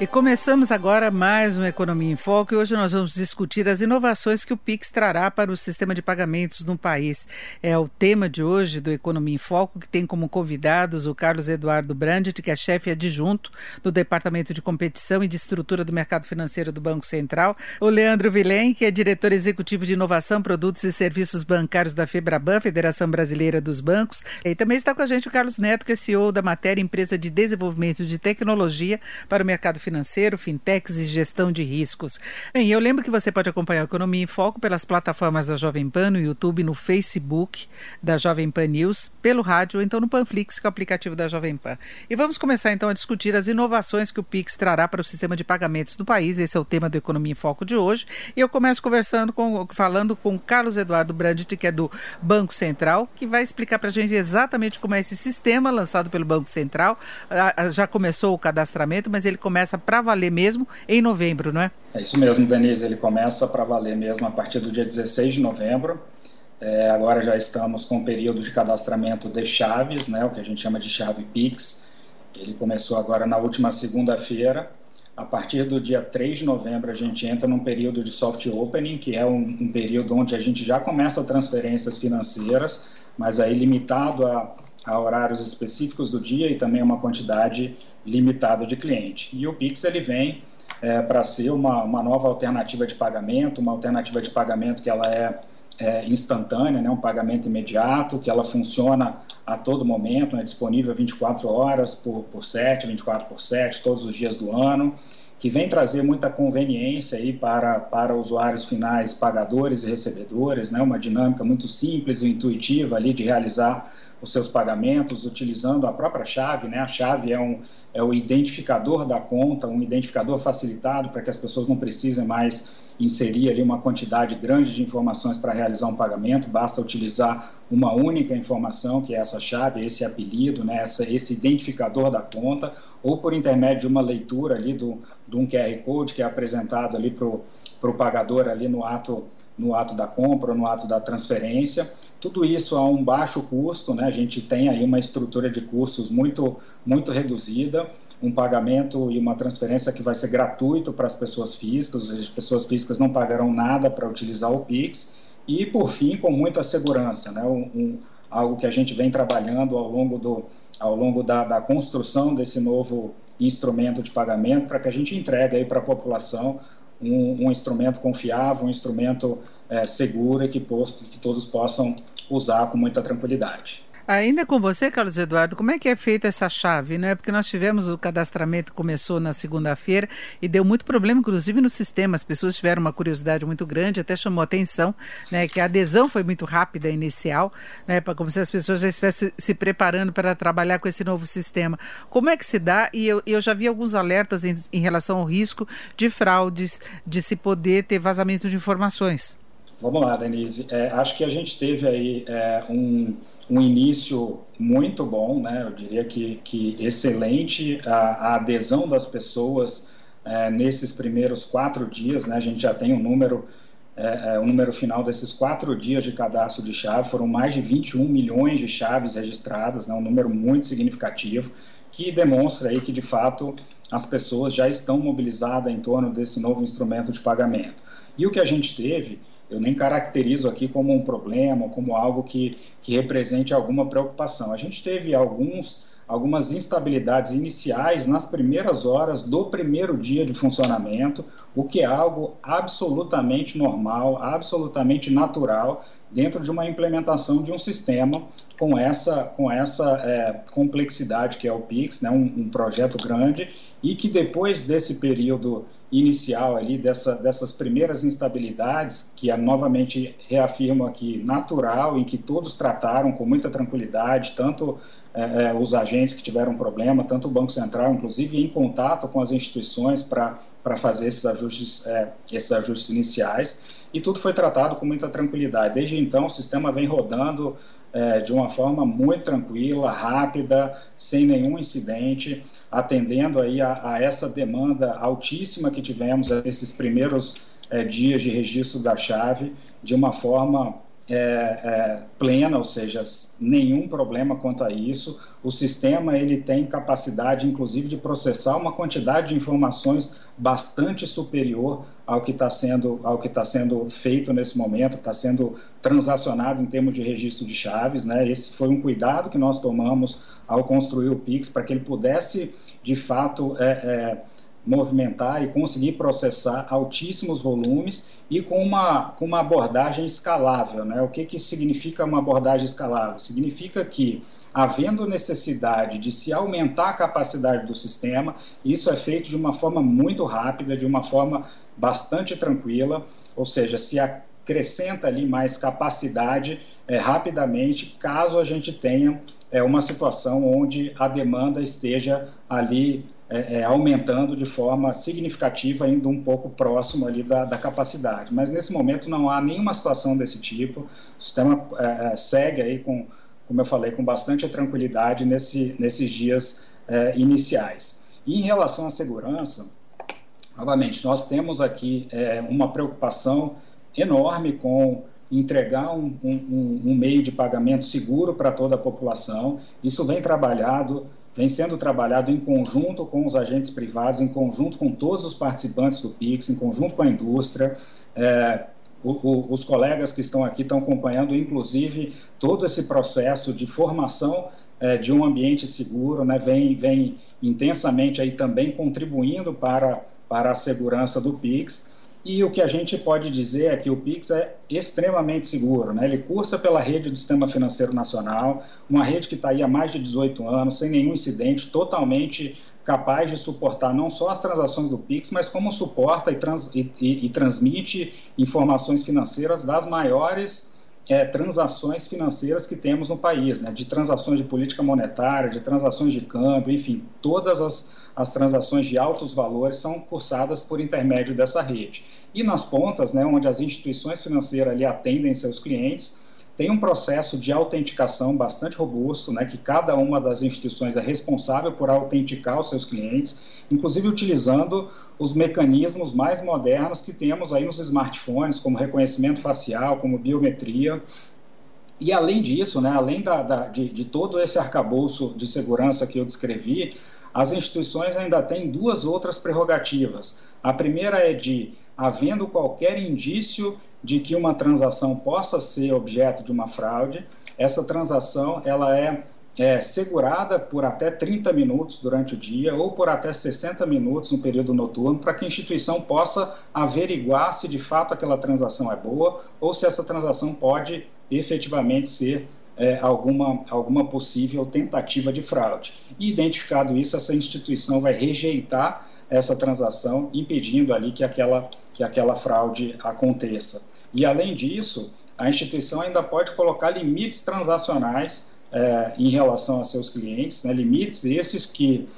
E começamos agora mais uma Economia em Foco e hoje nós vamos discutir as inovações que o Pix trará para o sistema de pagamentos no país. É o tema de hoje do Economia em Foco, que tem como convidados o Carlos Eduardo Brandt, que é chefe adjunto do Departamento de Competição e de Estrutura do Mercado Financeiro do Banco Central, o Leandro Vilém, que é diretor executivo de Inovação, Produtos e Serviços Bancários da FEBRABAN, Federação Brasileira dos Bancos, e também está com a gente o Carlos Neto, que é CEO da Matéria Empresa de Desenvolvimento de Tecnologia para o Mercado Financeiro financeiro, fintechs e gestão de riscos. Bem, eu lembro que você pode acompanhar a Economia em Foco pelas plataformas da Jovem Pan, no YouTube, no Facebook da Jovem Pan News, pelo rádio ou então no Panflix, que é o aplicativo da Jovem Pan. E vamos começar então a discutir as inovações que o Pix trará para o sistema de pagamentos do país. Esse é o tema do Economia em Foco de hoje. E eu começo conversando com, falando com Carlos Eduardo Brandt, que é do Banco Central, que vai explicar para a gente exatamente como é esse sistema lançado pelo Banco Central. Já começou o cadastramento, mas ele começa para valer mesmo em novembro, não é? É isso mesmo, Denise. Ele começa para valer mesmo a partir do dia 16 de novembro. É, agora já estamos com o período de cadastramento de chaves, né, o que a gente chama de chave Pix. Ele começou agora na última segunda-feira. A partir do dia 3 de novembro, a gente entra num período de soft opening, que é um, um período onde a gente já começa transferências financeiras, mas aí limitado a a horários específicos do dia e também uma quantidade limitada de cliente. E o Pix ele vem é, para ser uma, uma nova alternativa de pagamento, uma alternativa de pagamento que ela é, é instantânea, né, um pagamento imediato, que ela funciona a todo momento, é né, disponível 24 horas por, por 7, 24 por 7, todos os dias do ano, que vem trazer muita conveniência aí para, para usuários finais, pagadores e recebedores, né, uma dinâmica muito simples e intuitiva ali de realizar os seus pagamentos utilizando a própria chave, né? A chave é, um, é o identificador da conta, um identificador facilitado para que as pessoas não precisem mais inserir ali uma quantidade grande de informações para realizar um pagamento, basta utilizar uma única informação, que é essa chave, esse apelido, né, essa, esse identificador da conta, ou por intermédio de uma leitura ali do, de um QR Code que é apresentado ali para o pagador ali no ato no ato da compra, no ato da transferência. Tudo isso a um baixo custo, né? a gente tem aí uma estrutura de custos muito, muito reduzida, um pagamento e uma transferência que vai ser gratuito para as pessoas físicas, as pessoas físicas não pagarão nada para utilizar o Pix, e por fim, com muita segurança, né? Um, um, algo que a gente vem trabalhando ao longo, do, ao longo da, da construção desse novo instrumento de pagamento para que a gente entregue aí para a população um, um instrumento confiável, um instrumento é, seguro e que, que todos possam usar com muita tranquilidade. Ainda com você, Carlos Eduardo, como é que é feita essa chave? Né? Porque nós tivemos o cadastramento começou na segunda-feira e deu muito problema, inclusive no sistema. As pessoas tiveram uma curiosidade muito grande, até chamou atenção, né? Que a adesão foi muito rápida inicial, né? Como se as pessoas já estivessem se preparando para trabalhar com esse novo sistema. Como é que se dá? E eu, eu já vi alguns alertas em, em relação ao risco de fraudes, de se poder ter vazamento de informações. Vamos lá, Denise. É, acho que a gente teve aí é, um, um início muito bom, né? Eu diria que, que excelente a, a adesão das pessoas é, nesses primeiros quatro dias, né? A gente já tem um número, é, é, o número final desses quatro dias de cadastro de chave, foram mais de 21 milhões de chaves registradas, né? Um número muito significativo que demonstra aí que de fato as pessoas já estão mobilizadas em torno desse novo instrumento de pagamento. E o que a gente teve eu nem caracterizo aqui como um problema, como algo que, que represente alguma preocupação. A gente teve alguns, algumas instabilidades iniciais nas primeiras horas do primeiro dia de funcionamento, o que é algo absolutamente normal, absolutamente natural dentro de uma implementação de um sistema com essa, com essa é, complexidade que é o PIX, né, um, um, projeto grande, e que depois desse período inicial ali, dessa, dessas primeiras instabilidades, que é, novamente reafirmo aqui, natural, em que todos trataram com muita tranquilidade, tanto é, é, os agentes que tiveram problema, tanto o Banco Central, inclusive em contato com as instituições para fazer esses ajustes, é, esses ajustes iniciais, e tudo foi tratado com muita tranquilidade. Desde então, o sistema vem rodando é, de uma forma muito tranquila, rápida, sem nenhum incidente, atendendo aí a, a essa demanda altíssima que tivemos nesses primeiros é, dias de registro da chave, de uma forma é, é, plena, ou seja, nenhum problema quanto a isso. O sistema ele tem capacidade, inclusive, de processar uma quantidade de informações bastante superior ao que está sendo ao que está sendo feito nesse momento, está sendo transacionado em termos de registro de chaves, né? Esse foi um cuidado que nós tomamos ao construir o Pix para que ele pudesse, de fato, é, é movimentar e conseguir processar altíssimos volumes e com uma, com uma abordagem escalável. Né? O que, que significa uma abordagem escalável? Significa que, havendo necessidade de se aumentar a capacidade do sistema, isso é feito de uma forma muito rápida, de uma forma bastante tranquila, ou seja, se acrescenta ali mais capacidade é, rapidamente, caso a gente tenha é, uma situação onde a demanda esteja ali é, é, aumentando de forma significativa, indo um pouco próximo ali da, da, capacidade. Mas nesse momento não há nenhuma situação desse tipo. O sistema é, é segue aí com, como eu falei, com bastante tranquilidade nesse, nesses dias é, iniciais. E em relação à segurança, novamente, nós temos aqui é, uma preocupação enorme com entregar um, um, um meio de pagamento seguro para toda a população. Isso vem trabalhado vem sendo trabalhado em conjunto com os agentes privados, em conjunto com todos os participantes do PIX, em conjunto com a indústria. É, o, o, os colegas que estão aqui estão acompanhando, inclusive, todo esse processo de formação é, de um ambiente seguro, né, vem, vem intensamente aí também contribuindo para, para a segurança do PIX. E o que a gente pode dizer é que o Pix é extremamente seguro. Né? Ele cursa pela rede do Sistema Financeiro Nacional, uma rede que está aí há mais de 18 anos, sem nenhum incidente, totalmente capaz de suportar não só as transações do Pix, mas como suporta e, trans, e, e, e transmite informações financeiras das maiores é, transações financeiras que temos no país, né? de transações de política monetária, de transações de câmbio, enfim, todas as as transações de altos valores são cursadas por intermédio dessa rede. E nas pontas, né, onde as instituições financeiras ali atendem seus clientes, tem um processo de autenticação bastante robusto, né, que cada uma das instituições é responsável por autenticar os seus clientes, inclusive utilizando os mecanismos mais modernos que temos aí nos smartphones, como reconhecimento facial, como biometria. E além disso, né, além da, da, de, de todo esse arcabouço de segurança que eu descrevi, as instituições ainda têm duas outras prerrogativas. A primeira é de, havendo qualquer indício de que uma transação possa ser objeto de uma fraude, essa transação ela é, é segurada por até 30 minutos durante o dia ou por até 60 minutos no período noturno, para que a instituição possa averiguar se de fato aquela transação é boa ou se essa transação pode efetivamente ser é, alguma, alguma possível tentativa de fraude. E identificado isso, essa instituição vai rejeitar essa transação, impedindo ali que aquela, que aquela fraude aconteça. E além disso, a instituição ainda pode colocar limites transacionais é, em relação a seus clientes, né, limites esses que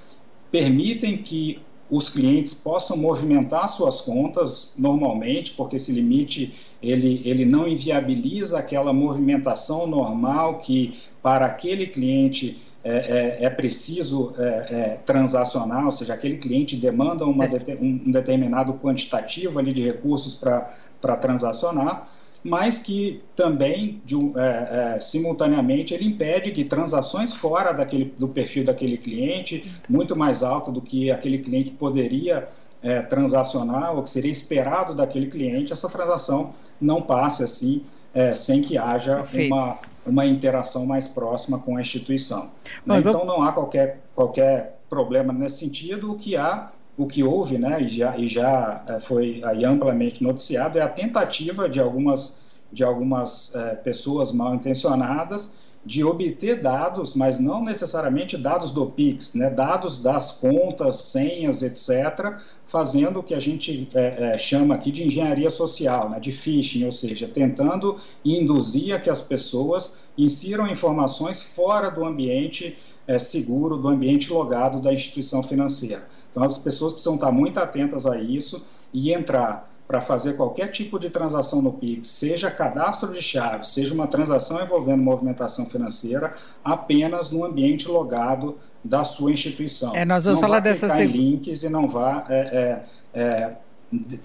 permitem que os clientes possam movimentar suas contas normalmente, porque esse limite ele, ele não inviabiliza aquela movimentação normal que para aquele cliente é, é, é preciso é, é transacionar, ou seja, aquele cliente demanda uma, é. um determinado quantitativo ali de recursos para transacionar mas que também, de, é, simultaneamente, ele impede que transações fora daquele, do perfil daquele cliente, muito mais alta do que aquele cliente poderia é, transacionar ou que seria esperado daquele cliente, essa transação não passe assim, é, sem que haja uma, uma interação mais próxima com a instituição. Né? Então, não há qualquer, qualquer problema nesse sentido, o que há o que houve, né, e já, e já eh, foi amplamente noticiado, é a tentativa de algumas, de algumas é, pessoas mal intencionadas de obter dados, mas não necessariamente dados do Pix, né, dados das contas, senhas, etc., fazendo o que a gente é, é, chama aqui de engenharia social, né, de phishing, ou seja, tentando induzir a que as pessoas insiram informações fora do ambiente seguro, do ambiente logado da instituição financeira. Então, as pessoas precisam estar muito atentas a isso e entrar para fazer qualquer tipo de transação no Pix, seja cadastro de chave, seja uma transação envolvendo movimentação financeira, apenas no ambiente logado da sua instituição. É, nós vamos não falar dessa seg... links e não vá é, é, é,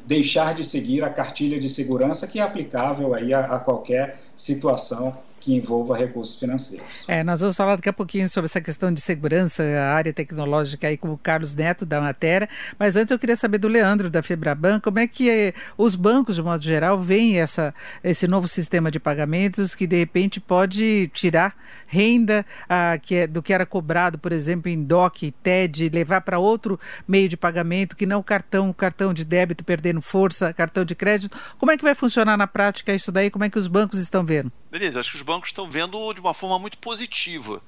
deixar de seguir a cartilha de segurança que é aplicável aí a, a qualquer situação que envolva recursos financeiros. É, nós vamos falar daqui a pouquinho sobre essa questão de segurança, a área tecnológica aí com o Carlos Neto da matéria, mas antes eu queria saber do Leandro da Febraban, como é que é, os bancos, de modo geral, veem essa, esse novo sistema de pagamentos que de repente pode tirar renda ah, que é, do que era cobrado, por exemplo, em DOC, TED, levar para outro meio de pagamento que não cartão, cartão de débito perdendo força, cartão de crédito. Como é que vai funcionar na prática isso daí? Como é que os bancos estão vendo? Beleza, acho que os bancos estão vendo de uma forma muito positiva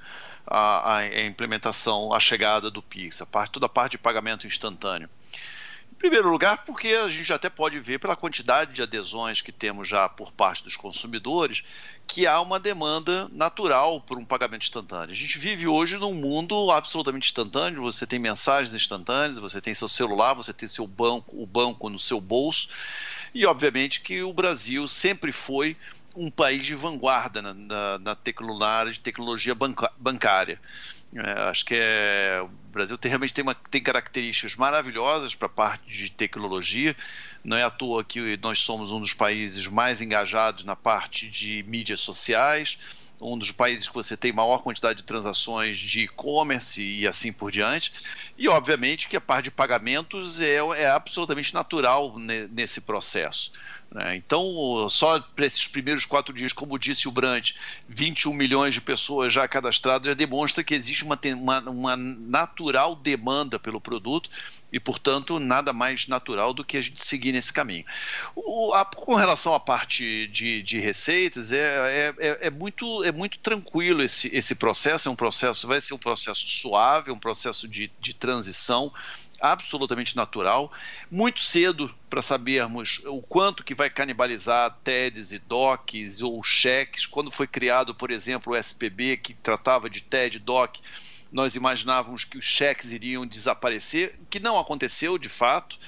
a, a implementação, a chegada do Pix, a parte, toda a parte de pagamento instantâneo. Em primeiro lugar, porque a gente até pode ver pela quantidade de adesões que temos já por parte dos consumidores, que há uma demanda natural por um pagamento instantâneo. A gente vive hoje num mundo absolutamente instantâneo, você tem mensagens instantâneas, você tem seu celular, você tem seu banco, o banco no seu bolso, e obviamente que o Brasil sempre foi um país de vanguarda na, na, na tecnologia, tecnologia banca, bancária. É, acho que é, o Brasil tem, realmente tem, uma, tem características maravilhosas para a parte de tecnologia. Não é à toa que nós somos um dos países mais engajados na parte de mídias sociais, um dos países que você tem maior quantidade de transações de e-commerce e assim por diante. E, obviamente, que a parte de pagamentos é, é absolutamente natural nesse processo. Né? Então, só para esses primeiros quatro dias, como disse o Brandt, 21 milhões de pessoas já cadastradas, já demonstra que existe uma, uma, uma natural demanda pelo produto e, portanto, nada mais natural do que a gente seguir nesse caminho. O, a, com relação à parte de, de receitas, é, é, é, é, muito, é muito tranquilo esse, esse processo, é um processo, vai ser um processo suave, um processo de, de transição, absolutamente natural, muito cedo para sabermos o quanto que vai canibalizar TEDs e DOCs ou cheques. Quando foi criado, por exemplo, o SPB, que tratava de TED, DOC, nós imaginávamos que os cheques iriam desaparecer, que não aconteceu de fato.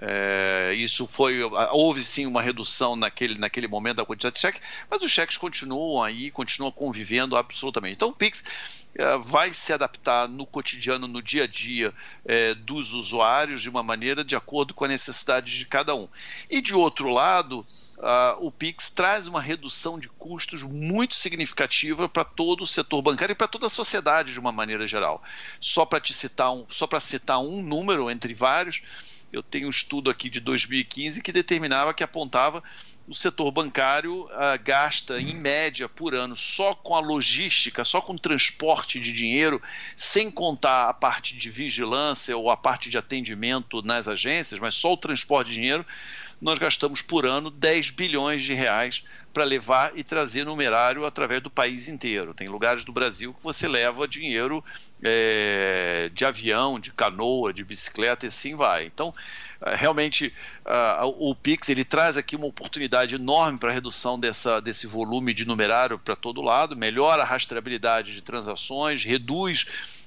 É, isso foi. Houve sim uma redução naquele, naquele momento da quantidade de cheques, mas os cheques continuam aí, continuam convivendo absolutamente. Então o Pix é, vai se adaptar no cotidiano, no dia a dia é, dos usuários de uma maneira de acordo com a necessidade de cada um. E de outro lado, Uh, o Pix traz uma redução de custos muito significativa para todo o setor bancário e para toda a sociedade de uma maneira geral. Só para te citar um, só para citar um número entre vários, eu tenho um estudo aqui de 2015 que determinava que apontava o setor bancário uh, gasta, em média, por ano, só com a logística, só com transporte de dinheiro, sem contar a parte de vigilância ou a parte de atendimento nas agências, mas só o transporte de dinheiro, nós gastamos por ano 10 bilhões de reais para levar e trazer numerário através do país inteiro. Tem lugares do Brasil que você leva dinheiro é, de avião, de canoa, de bicicleta e assim vai. Então, é, realmente, uh, o Pix ele traz aqui uma oportunidade enorme para a redução dessa, desse volume de numerário para todo lado, melhora a rastreabilidade de transações, reduz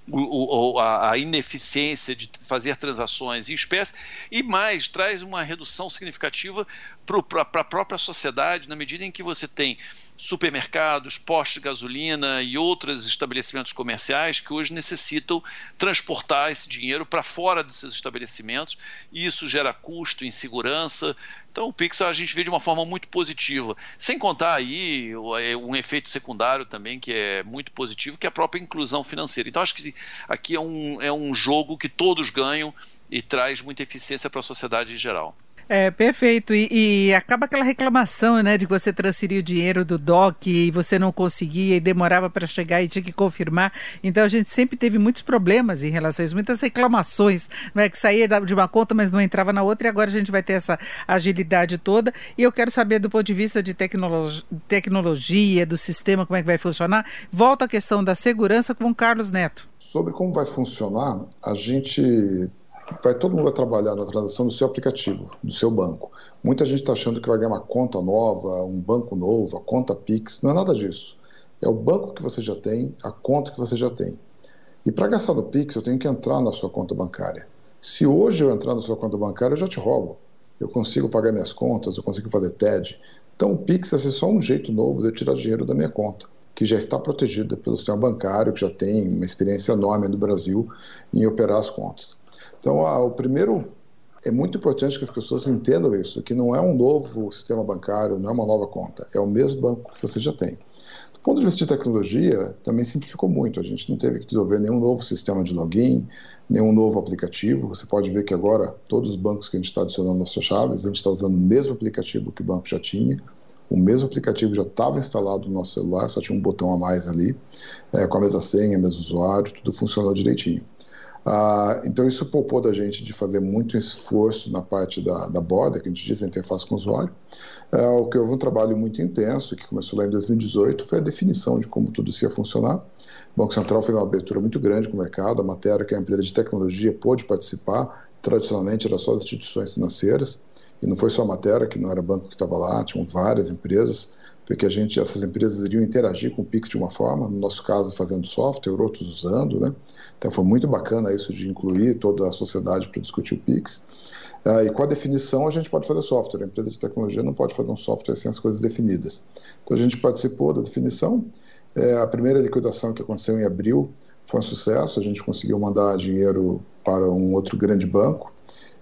o, a, ineficiência de fazer transações em espécie e mais traz uma redução significativa para a própria sociedade na medida em que você tem supermercados, postos de gasolina e outros estabelecimentos comerciais que hoje necessitam transportar esse dinheiro para fora desses estabelecimentos e isso gera custo, insegurança. Então o Pix a gente vê de uma forma muito positiva, sem contar aí é, um efeito secundário também que é muito positivo, que é a própria inclusão financeira. Então acho que aqui é um, é um jogo que todos ganham e traz muita eficiência para a sociedade em geral. É, perfeito. E, e, acaba aquela reclamação, né, de que você transferir o dinheiro do DOC e você não conseguia e demorava para chegar e tinha que confirmar. Então a gente sempre teve muitos problemas em relação a isso, muitas reclamações, não é que saía de uma conta, mas não entrava na outra, e agora a gente vai ter essa agilidade toda. E eu quero saber do ponto de vista de tecnologia, tecnologia do sistema, como é que vai funcionar. Volto à questão da segurança com o Carlos Neto. Sobre como vai funcionar, a gente vai todo mundo vai trabalhar na transação do seu aplicativo, do seu banco. Muita gente está achando que vai ganhar uma conta nova, um banco novo, a conta Pix. Não é nada disso. É o banco que você já tem, a conta que você já tem. E para gastar no Pix, eu tenho que entrar na sua conta bancária. Se hoje eu entrar na sua conta bancária, eu já te roubo. Eu consigo pagar minhas contas, eu consigo fazer TED. Então, o Pix ser só um jeito novo de eu tirar dinheiro da minha conta, que já está protegida pelo sistema bancário, que já tem uma experiência enorme no Brasil em operar as contas. Então, a, o primeiro é muito importante que as pessoas entendam isso, que não é um novo sistema bancário, não é uma nova conta, é o mesmo banco que você já tem. Do ponto de vista de tecnologia, também simplificou muito. A gente não teve que desenvolver nenhum novo sistema de login, nenhum novo aplicativo. Você pode ver que agora todos os bancos que a gente está adicionando nossas chaves, a gente está usando o mesmo aplicativo que o banco já tinha. O mesmo aplicativo já estava instalado no nosso celular, só tinha um botão a mais ali, é, com a mesma senha, mesmo usuário, tudo funcionou direitinho. Ah, então, isso poupou da gente de fazer muito esforço na parte da, da borda, que a gente diz, a interface com o usuário. É, o que houve um trabalho muito intenso, que começou lá em 2018, foi a definição de como tudo isso ia funcionar. O Banco Central fez uma abertura muito grande com o mercado, a matéria que a empresa de tecnologia pôde participar, tradicionalmente era só as instituições financeiras, e não foi só a matéria, que não era banco que estava lá, tinham várias empresas, porque a gente, essas empresas iriam interagir com o Pix de uma forma, no nosso caso fazendo software, outros usando, né? Então foi muito bacana isso de incluir toda a sociedade para discutir o Pix. Uh, e com a definição a gente pode fazer software. A empresa de tecnologia não pode fazer um software sem as coisas definidas. Então a gente participou da definição. É, a primeira liquidação que aconteceu em abril foi um sucesso. A gente conseguiu mandar dinheiro para um outro grande banco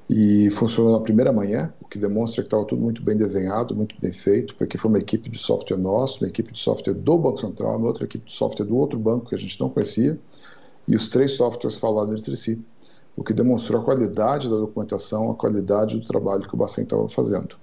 e funcionou na primeira manhã, o que demonstra que estava tudo muito bem desenhado, muito bem feito, porque foi uma equipe de software nosso, uma equipe de software do Banco Central, uma outra equipe de software do outro banco que a gente não conhecia e os três softwares falaram entre si, o que demonstrou a qualidade da documentação, a qualidade do trabalho que o Bacen estava fazendo.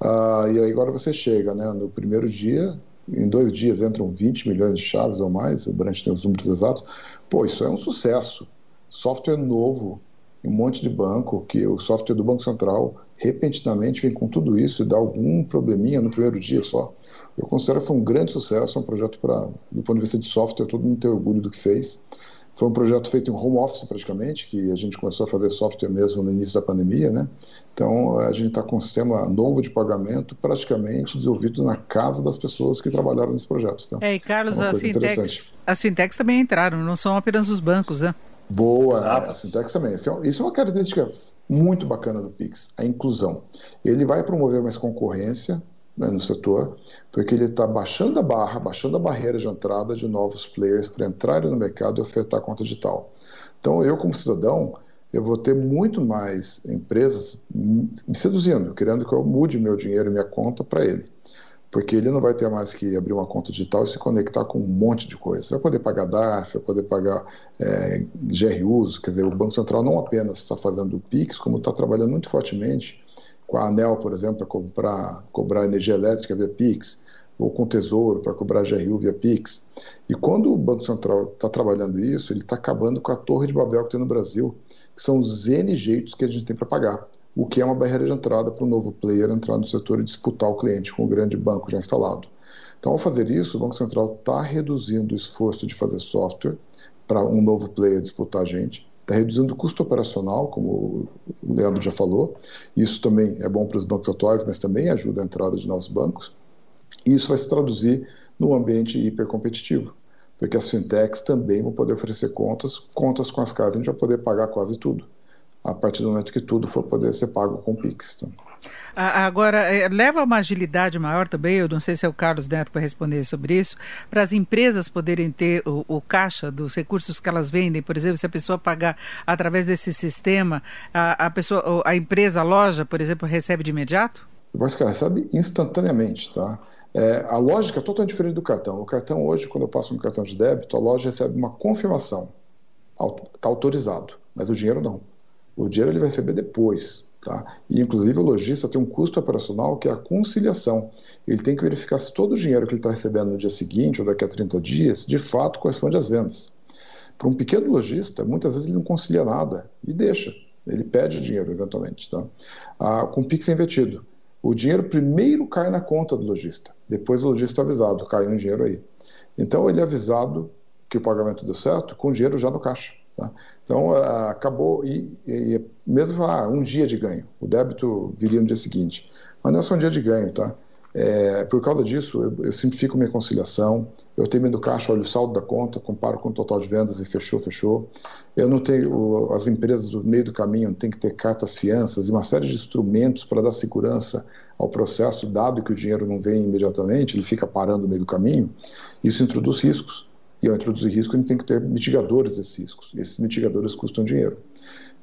Ah, e aí agora você chega, né, no primeiro dia, em dois dias entram 20 milhões de chaves ou mais, o Brant tem os números exatos, pô, isso é um sucesso. Software novo, um monte de banco, que o software do Banco Central repentinamente vem com tudo isso e dá algum probleminha no primeiro dia só. Eu considero que foi um grande sucesso, um projeto para, do ponto de vista de software, todo mundo tem orgulho do que fez. Foi um projeto feito em home office praticamente, que a gente começou a fazer software mesmo no início da pandemia, né? Então a gente está com um sistema novo de pagamento praticamente desenvolvido na casa das pessoas que trabalharam nesse projeto. Então, é, e Carlos, é as, fintechs, as fintechs também entraram, não são apenas os bancos, né? Boa, Exato. as fintechs também. É isso é uma característica muito bacana do Pix, a inclusão. Ele vai promover mais concorrência, né, no setor, porque ele está baixando a barra, baixando a barreira de entrada de novos players para entrarem no mercado e ofertar conta digital. Então, eu, como cidadão, eu vou ter muito mais empresas me seduzindo, querendo que eu mude meu dinheiro e minha conta para ele. Porque ele não vai ter mais que abrir uma conta digital e se conectar com um monte de coisa. Vai poder pagar DARF, vai poder pagar é, GRUs, quer dizer, o Banco Central não apenas está fazendo o PIX, como está trabalhando muito fortemente com a ANEL, por exemplo, para cobrar, cobrar energia elétrica via PIX, ou com o Tesouro para cobrar GRU via PIX. E quando o Banco Central está trabalhando isso, ele está acabando com a torre de Babel que tem no Brasil, que são os N jeitos que a gente tem para pagar, o que é uma barreira de entrada para o novo player entrar no setor e disputar o cliente com o grande banco já instalado. Então, ao fazer isso, o Banco Central está reduzindo o esforço de fazer software para um novo player disputar a gente, está reduzindo o custo operacional, como o Leandro já falou. Isso também é bom para os bancos atuais, mas também ajuda a entrada de novos bancos. E isso vai se traduzir no ambiente hipercompetitivo, porque as fintechs também vão poder oferecer contas, contas com as quais a gente vai poder pagar quase tudo, a partir do momento que tudo for poder ser pago com Pix. Então. Agora, é, leva uma agilidade maior também, eu não sei se é o Carlos Neto para responder sobre isso, para as empresas poderem ter o, o, caixa dos recursos que elas vendem, por exemplo, se a pessoa pagar através desse sistema, a, a pessoa, a empresa, a loja, por exemplo, recebe de imediato? Você recebe instantaneamente, tá? É, a lógica é totalmente diferente do cartão. O cartão hoje, quando eu passo um cartão de débito, a loja recebe uma confirmação, está autorizado, mas o dinheiro não. O dinheiro ele vai receber depois. Tá? E, inclusive, o lojista tem um custo operacional que é a conciliação. Ele tem que verificar se todo o dinheiro que ele está recebendo no dia seguinte ou daqui a 30 dias, de fato, corresponde às vendas. Para um pequeno lojista, muitas vezes ele não concilia nada e deixa. Ele pede dinheiro, eventualmente. Tá? Ah, com o Pix é invertido. O dinheiro primeiro cai na conta do lojista. Depois o lojista é avisado, caiu um dinheiro aí. Então, ele é avisado que o pagamento deu certo com o dinheiro já no caixa. Tá? Então, uh, acabou, e, e mesmo ah, um dia de ganho, o débito viria no dia seguinte. Mas não é só um dia de ganho, tá? É, por causa disso, eu, eu simplifico minha conciliação, eu termino do caixa, olho o saldo da conta, comparo com o total de vendas e fechou, fechou. Eu não tenho, as empresas do meio do caminho têm que ter cartas fianças e uma série de instrumentos para dar segurança ao processo, dado que o dinheiro não vem imediatamente, ele fica parando no meio do caminho. Isso introduz riscos. E ao introduzir risco, a gente tem que ter mitigadores desses riscos. Esses mitigadores custam dinheiro.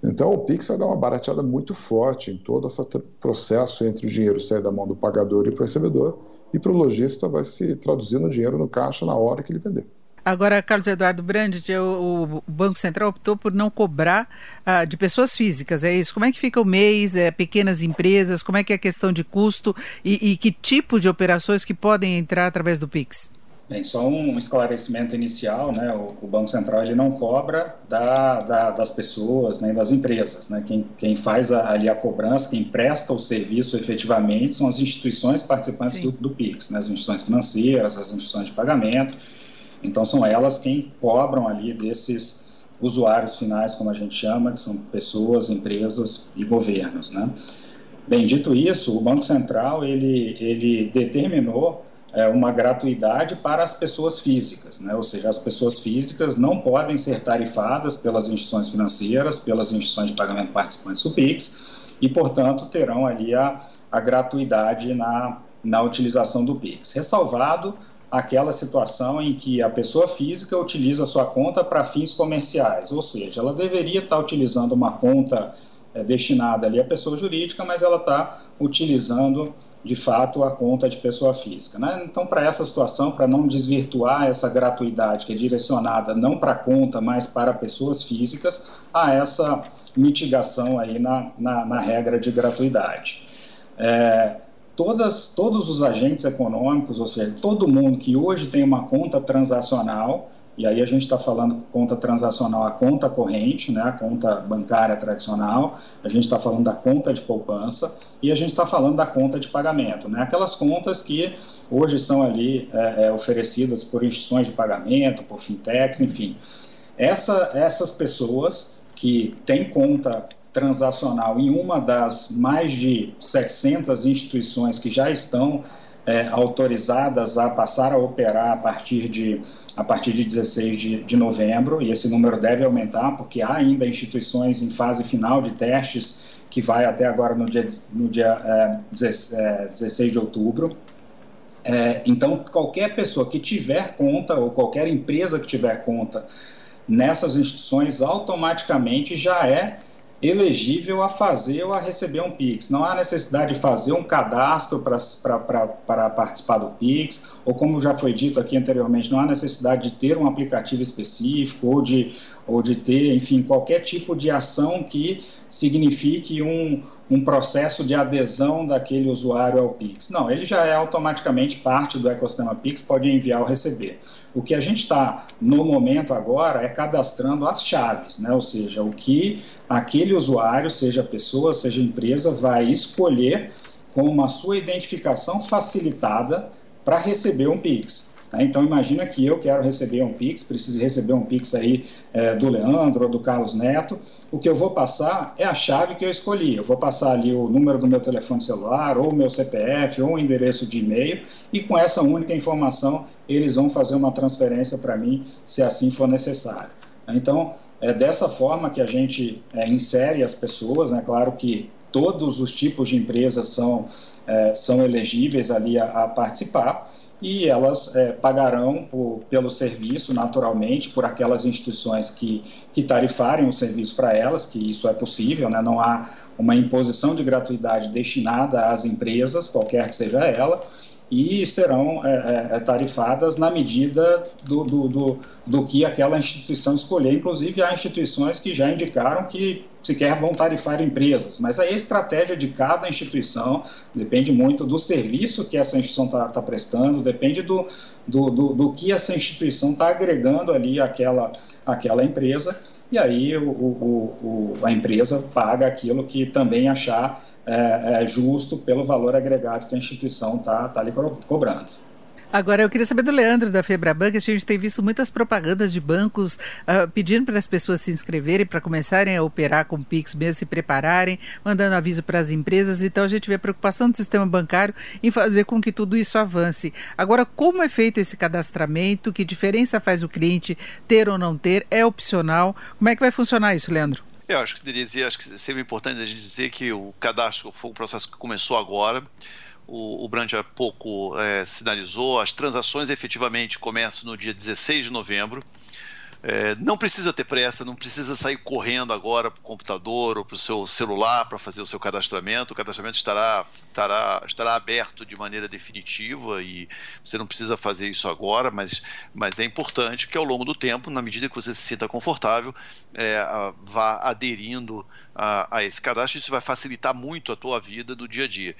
Então, o Pix vai dar uma barateada muito forte em todo esse processo entre o dinheiro sair da mão do pagador e para o recebedor, e para o lojista vai se traduzir no dinheiro no caixa na hora que ele vender. Agora, Carlos Eduardo Brandt, o, Banco Central optou por não cobrar uh, de pessoas físicas, é isso? Como é que fica o mês, é, pequenas empresas, como é que é a questão de custo e, e que tipo de operações que podem entrar através do PIX? Bem, só um esclarecimento inicial, né? O, o Banco Central ele não cobra da, da, das pessoas nem das empresas, né? Quem, quem faz a, ali a cobrança, quem presta o serviço efetivamente são as instituições participantes do, do, PIX, né? As instituições financeiras, as instituições de pagamento. Então são elas quem cobram ali desses usuários finais, como a gente chama, que são pessoas, empresas e governos, né? Bem, dito isso, o Banco Central ele, ele determinou é, uma gratuidade para as pessoas físicas, né? ou seja, as pessoas físicas não podem ser tarifadas pelas instituições financeiras, pelas instituições de pagamento participantes do PIX, e, portanto, terão ali a, a gratuidade na, na utilização do PIX. Ressalvado aquela situação em que a pessoa física utiliza sua conta para fins comerciais, ou seja, ela deveria estar utilizando uma conta é, destinada ali à pessoa jurídica, mas ela está utilizando de fato a conta de pessoa física. Né? Então, para essa situação, para não desvirtuar essa gratuidade que é direcionada não para a conta, mas para pessoas físicas, há essa mitigação aí na, na, na regra de gratuidade. É, todas, todos os agentes econômicos, ou seja, todo mundo que hoje tem uma conta transacional, e aí a gente está falando conta transacional, a conta corrente, né, a conta bancária tradicional, a gente está falando da conta de poupança e a gente está falando da conta de pagamento, né, aquelas contas que hoje são ali é, é, oferecidas por instituições de pagamento, por fintechs, enfim. Essa, essas pessoas que têm conta transacional em uma das mais de 700 instituições que já estão é, autorizadas a passar a operar a partir de, a partir de 16 de, de novembro, e esse número deve aumentar, porque há ainda instituições em fase final de testes, que vai até agora no dia, no dia é, 16 é, de outubro. É, então, qualquer pessoa que tiver conta, ou qualquer empresa que tiver conta nessas instituições, automaticamente já é elegível a fazer ou a receber um Pix. Não há necessidade de fazer um cadastro para participar do Pix, ou como já foi dito aqui anteriormente, não há necessidade de ter um aplicativo específico ou de, ou de ter, enfim, qualquer tipo de ação que signifique um, um processo de adesão daquele usuário ao Pix. Não, ele já é automaticamente parte do ecossistema Pix, pode enviar ou receber. O que a gente está no momento agora é cadastrando as chaves, né? ou seja, o que aquele usuário, seja pessoa, seja empresa, vai escolher como a sua identificação facilitada para receber um Pix. Né? Então, imagina que eu quero receber um Pix, preciso receber um Pix aí é, do Leandro ou do Carlos Neto. O que eu vou passar é a chave que eu escolhi. Eu vou passar ali o número do meu telefone celular, ou meu CPF, ou o endereço de e-mail, e com essa única informação eles vão fazer uma transferência para mim, se assim for necessário. Então, é dessa forma que a gente é, insere as pessoas, né? Claro que todos os tipos de empresas são, é, são elegíveis ali a, a participar e elas é, pagarão por, pelo serviço, naturalmente, por aquelas instituições que, que tarifarem o serviço para elas, que isso é possível, né? não há uma imposição de gratuidade destinada às empresas, qualquer que seja ela, e serão é, é, é, tarifadas na medida do, do, do, do, que aquela instituição escolher. Inclusive, há instituições que já indicaram que sequer vão tarifar empresas, mas aí a estratégia de cada instituição depende muito do serviço que essa instituição está tá prestando, depende do, do, do, do, que essa instituição está agregando ali àquela, àquela empresa, e aí o, o, o, a empresa paga aquilo que também achar é, é justo pelo valor agregado que a instituição está tá ali cobrando. Agora, eu queria saber do Leandro, da Febraban, que a gente tem visto muitas propagandas de bancos uh, pedindo para as pessoas se inscreverem, para começarem a operar com Pix, mesmo se prepararem, mandando aviso para as empresas. Então, a gente vê a preocupação do sistema bancário em fazer com que tudo isso avance. Agora, como é feito esse cadastramento? Que diferença faz o cliente ter ou não ter? É opcional? Como é que vai funcionar isso, Leandro? Eu acho que deveria dizer, acho que seria importante a gente dizer que o cadastro foi um processo que começou agora. O, o Brand há pouco é, sinalizou, as transações efetivamente começam no dia 16 de novembro. É, não precisa ter pressa, não precisa sair correndo agora para o computador ou para o seu celular para fazer o seu cadastramento. O cadastramento estará, estará, estará aberto de maneira definitiva e você não precisa fazer isso agora, mas, mas é importante que ao longo do tempo, na medida que você se sinta confortável, é, vá aderindo a, a, esse cadastro. Isso vai facilitar muito a tua vida do dia a dia.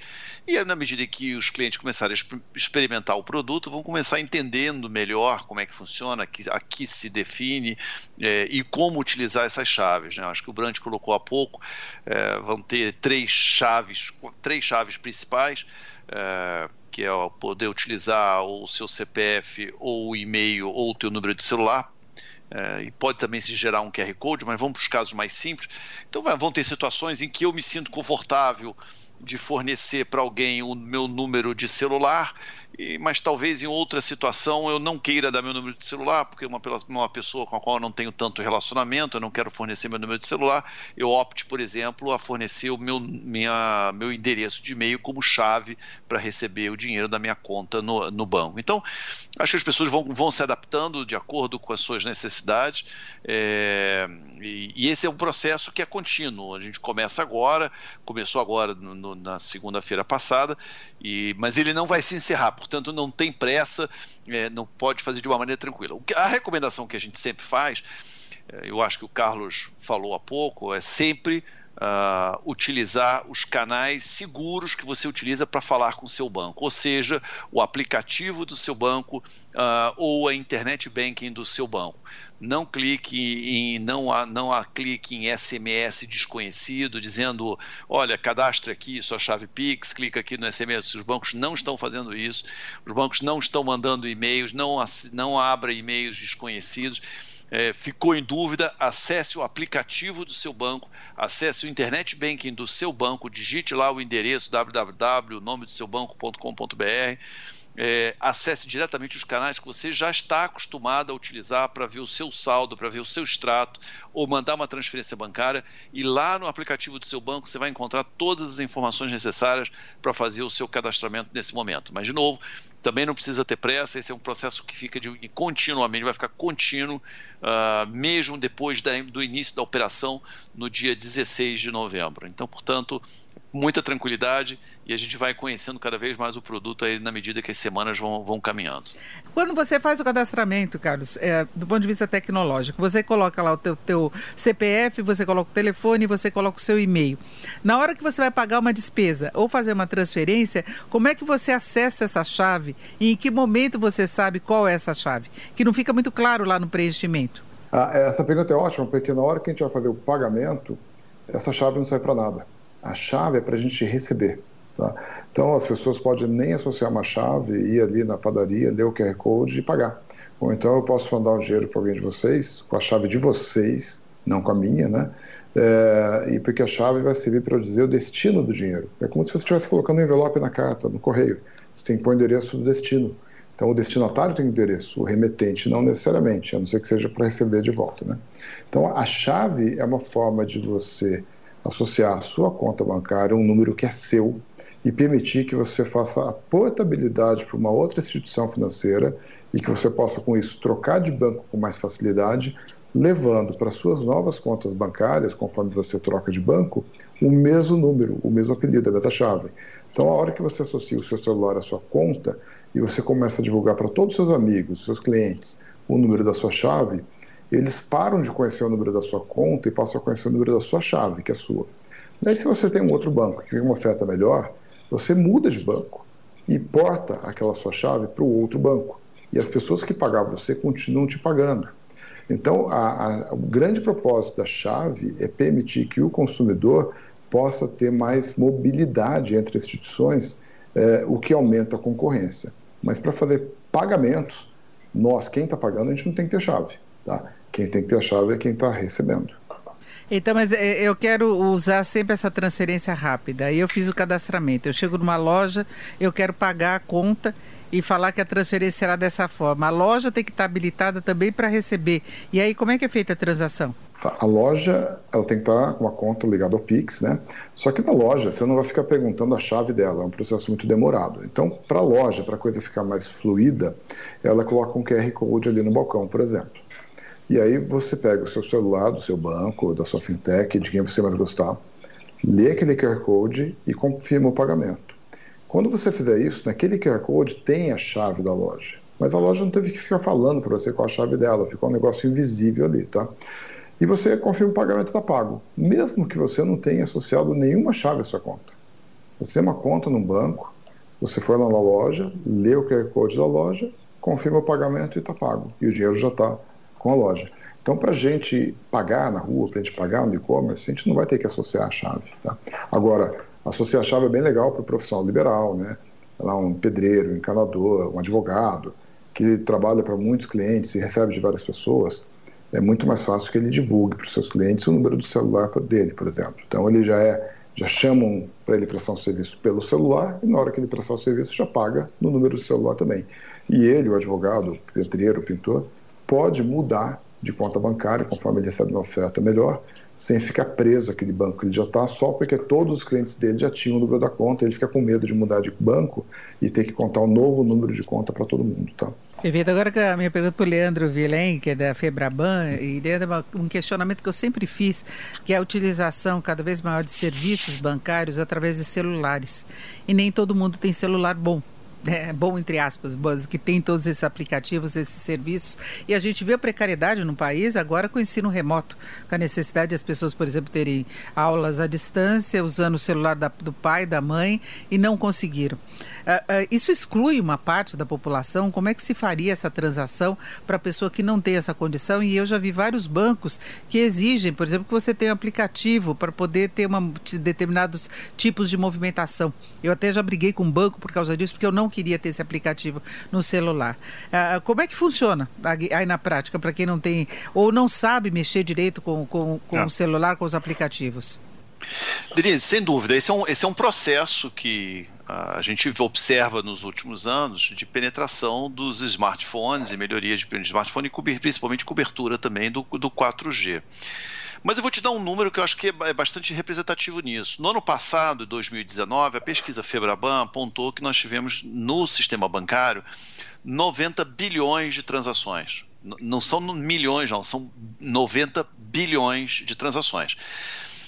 E na medida que os clientes começarem a experimentar o produto, vão começar entendendo melhor como é que funciona, aqui, aqui se define é, e como utilizar essas chaves. Né? Acho que o Brant colocou há pouco, é, vão ter três chaves, três chaves principais. É, que é poder utilizar o seu CPF ou o e-mail ou o teu número de celular é, e pode também se gerar um QR Code, mas vamos para os casos mais simples. Então vão ter situações em que eu me sinto confortável de fornecer para alguém o meu número de celular mas talvez em outra situação eu não queira dar meu número de celular, porque uma, uma pessoa com a qual eu não tenho tanto relacionamento, eu não quero fornecer meu número de celular, eu opte, por exemplo, a fornecer o meu, minha, meu endereço de e-mail como chave para receber o dinheiro da minha conta no, no banco. Então, acho que as pessoas vão, vão se adaptando de acordo com as suas necessidades, é, e, e, esse é um processo que é contínuo. A gente começa agora, começou agora no, no, na segunda-feira passada, e, mas ele não vai se encerrar portanto não tem pressa, é, não pode fazer de uma maneira tranquila. A recomendação que a gente sempre faz, é, eu acho que o Carlos falou há pouco, é sempre Uh, utilizar os canais seguros que você utiliza para falar com o seu banco, ou seja, o aplicativo do seu banco uh, ou a internet banking do seu banco. Não clique em não não há clique em SMS desconhecido dizendo, olha, cadastre aqui sua chave Pix, clica aqui no SMS. Os bancos não estão fazendo isso. Os bancos não estão mandando e-mails, não não abra e-mails desconhecidos é, ficou em dúvida, acesse o aplicativo do seu banco, acesse o internet banking do seu banco, digite lá o endereço www, nome do seu banco.com.br é, acesse diretamente os canais que você já está acostumado a utilizar para ver o seu saldo, para ver o seu extrato, ou mandar uma transferência bancária. E lá no aplicativo do seu banco você vai encontrar todas as informações necessárias para fazer o seu cadastramento nesse momento. Mas, de novo, também não precisa ter pressa, esse é um processo que fica de, continuamente, vai ficar contínuo, uh, mesmo depois da, do início da operação no dia 16 de novembro. Então, portanto, muita tranquilidade e a gente vai conhecendo cada vez mais o produto aí na medida que as semanas vão, vão caminhando. Quando você faz o cadastramento, Carlos, é, do ponto de vista tecnológico, você coloca lá o teu, teu CPF, você coloca o telefone, você coloca o seu e-mail. Na hora que você vai pagar uma despesa ou fazer uma transferência, como é que você acessa essa chave e em que momento você sabe qual é essa chave? Que não fica muito claro lá no preenchimento. Ah, essa pergunta é ótima, porque na hora que a gente vai fazer o pagamento, essa chave não sai para nada. A chave é para a gente receber. Tá? Então as pessoas podem nem associar uma chave, ir ali na padaria, ler o QR Code e pagar. Ou então eu posso mandar um dinheiro para alguém de vocês, com a chave de vocês, não com a minha, né? É, e porque a chave vai servir para eu dizer o destino do dinheiro. É como se você estivesse colocando um envelope na carta, no correio. Você tem que pôr o endereço do destino. Então o destinatário tem endereço, o remetente não necessariamente, a não ser que seja para receber de volta, né? Então a chave é uma forma de você associar sua conta bancária um número que é seu e permitir que você faça a portabilidade para uma outra instituição financeira e que você possa, com isso, trocar de banco com mais facilidade, levando para suas novas contas bancárias, conforme você troca de banco, o mesmo número, o mesmo apelido, a mesma chave. Então, a hora que você associa o seu celular à sua conta e você começa a divulgar para todos os seus amigos, seus clientes, o número da sua chave, eles param de conhecer o número da sua conta e passam a conhecer o número da sua chave, que é sua. Daí, se você tem um outro banco que tem uma oferta melhor, você muda de banco e porta aquela sua chave para o outro banco. E as pessoas que pagavam você continuam te pagando. Então, a, a, o grande propósito da chave é permitir que o consumidor possa ter mais mobilidade entre instituições, é, o que aumenta a concorrência. Mas para fazer pagamentos, nós, quem está pagando, a gente não tem que ter chave. Tá? Quem tem que ter a chave é quem está recebendo. Então, mas é, eu quero usar sempre essa transferência rápida. Aí eu fiz o cadastramento. Eu chego numa loja, eu quero pagar a conta e falar que a transferência será dessa forma. A loja tem que estar habilitada também para receber. E aí, como é que é feita a transação? Tá, a loja ela tem que estar com uma conta ligada ao Pix, né? Só que na loja você não vai ficar perguntando a chave dela, é um processo muito demorado. Então, para a loja, para a coisa ficar mais fluida, ela coloca um QR Code ali no balcão, por exemplo. E aí você pega o seu celular, do seu banco, da sua fintech, de quem você mais gostar, lê aquele QR Code e confirma o pagamento. Quando você fizer isso, naquele QR Code tem a chave da loja. Mas a loja não teve que ficar falando para você qual a chave dela, ficou um negócio invisível ali, tá? E você confirma o pagamento está pago, mesmo que você não tenha associado nenhuma chave à sua conta. Você tem uma conta no banco, você foi lá na loja, lê o QR Code da loja, confirma o pagamento e está pago. E o dinheiro já está com a loja. Então, para a gente pagar na rua, para a gente pagar no e-commerce, a gente não vai ter que associar a chave. Tá? Agora, associar a chave é bem legal para o profissional liberal, né? Lá um pedreiro, um encanador, um advogado, que trabalha para muitos clientes e recebe de várias pessoas, é muito mais fácil que ele divulgue para os seus clientes o número do celular dele, por exemplo. Então, ele já é já chamam para ele prestar um serviço pelo celular e na hora que ele prestar o serviço já paga no número do celular também. E ele, o advogado, o pedreiro, o pintor, pode mudar de conta bancária conforme ele recebe uma oferta melhor, sem ficar preso àquele banco que ele já está, só porque todos os clientes dele já tinham o número da conta, ele fica com medo de mudar de banco e ter que contar um novo número de conta para todo mundo, tá? Perfeito. Agora a minha pergunta para o Leandro Vilém, que é da Febraban, e Leandro, um questionamento que eu sempre fiz, que é a utilização cada vez maior de serviços bancários através de celulares. E nem todo mundo tem celular bom é, bom entre aspas, que tem todos esses aplicativos, esses serviços. E a gente vê a precariedade no país agora com o ensino remoto, com a necessidade das pessoas, por exemplo, terem aulas à distância, usando o celular da, do pai, da mãe, e não conseguiram. Uh, uh, isso exclui uma parte da população? Como é que se faria essa transação para a pessoa que não tem essa condição? E eu já vi vários bancos que exigem, por exemplo, que você tenha um aplicativo para poder ter uma, determinados tipos de movimentação. Eu até já briguei com o banco por causa disso, porque eu não queria ter esse aplicativo no celular. Uh, como é que funciona aí na prática, para quem não tem ou não sabe mexer direito com, com, com o celular, com os aplicativos? Denise, sem dúvida, esse é um, esse é um processo que a gente observa nos últimos anos de penetração dos smartphones e melhorias de smartphone e principalmente cobertura também do, do 4G. Mas eu vou te dar um número que eu acho que é bastante representativo nisso. No ano passado, 2019, a pesquisa Febraban apontou que nós tivemos no sistema bancário 90 bilhões de transações. Não são milhões, não, são 90 bilhões de transações.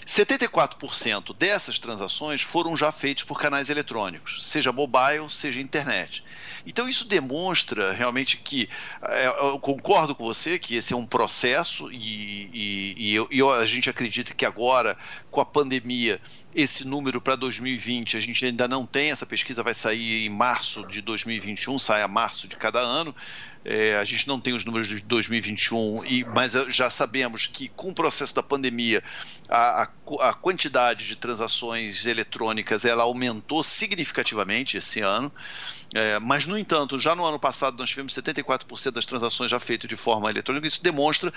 74% dessas transações foram já feitas por canais eletrônicos, seja mobile, seja internet. Então isso demonstra realmente que é, eu concordo com você que esse é um processo e, e, e, eu, e a gente acredita que agora com a pandemia esse número para 2020 a gente ainda não tem essa pesquisa vai sair em março de 2021 sai a março de cada ano é, a gente não tem os números de 2021, e, mas já sabemos que com o processo da pandemia a, a, a quantidade de transações eletrônicas ela aumentou significativamente esse ano. É, mas, no entanto, já no ano passado nós tivemos 74% das transações já feitas de forma eletrônica. Isso demonstra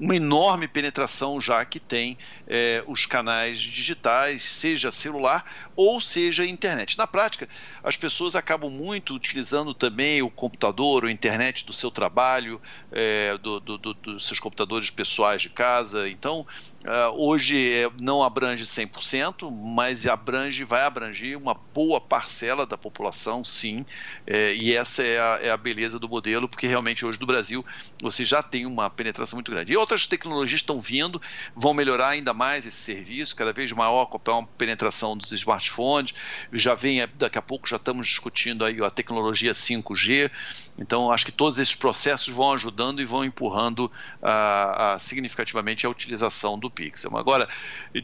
uma enorme penetração já que tem é, os canais digitais, seja celular ou seja internet. Na prática, as pessoas acabam muito utilizando também o computador, a internet do seu trabalho, é, do, do, do, dos seus computadores pessoais de casa. Então, Uh, hoje é, não abrange 100%, mas abrange, vai abranger uma boa parcela da população, sim, é, e essa é a, é a, beleza do modelo, porque realmente hoje no Brasil você já tem uma penetração muito grande. E outras tecnologias estão vindo, vão melhorar ainda mais esse serviço, cada vez maior a penetração dos smartphones, já vem, daqui a pouco já estamos discutindo aí a tecnologia 5G, então acho que todos esses processos vão ajudando e vão empurrando a, a significativamente a utilização do Pixel. Agora,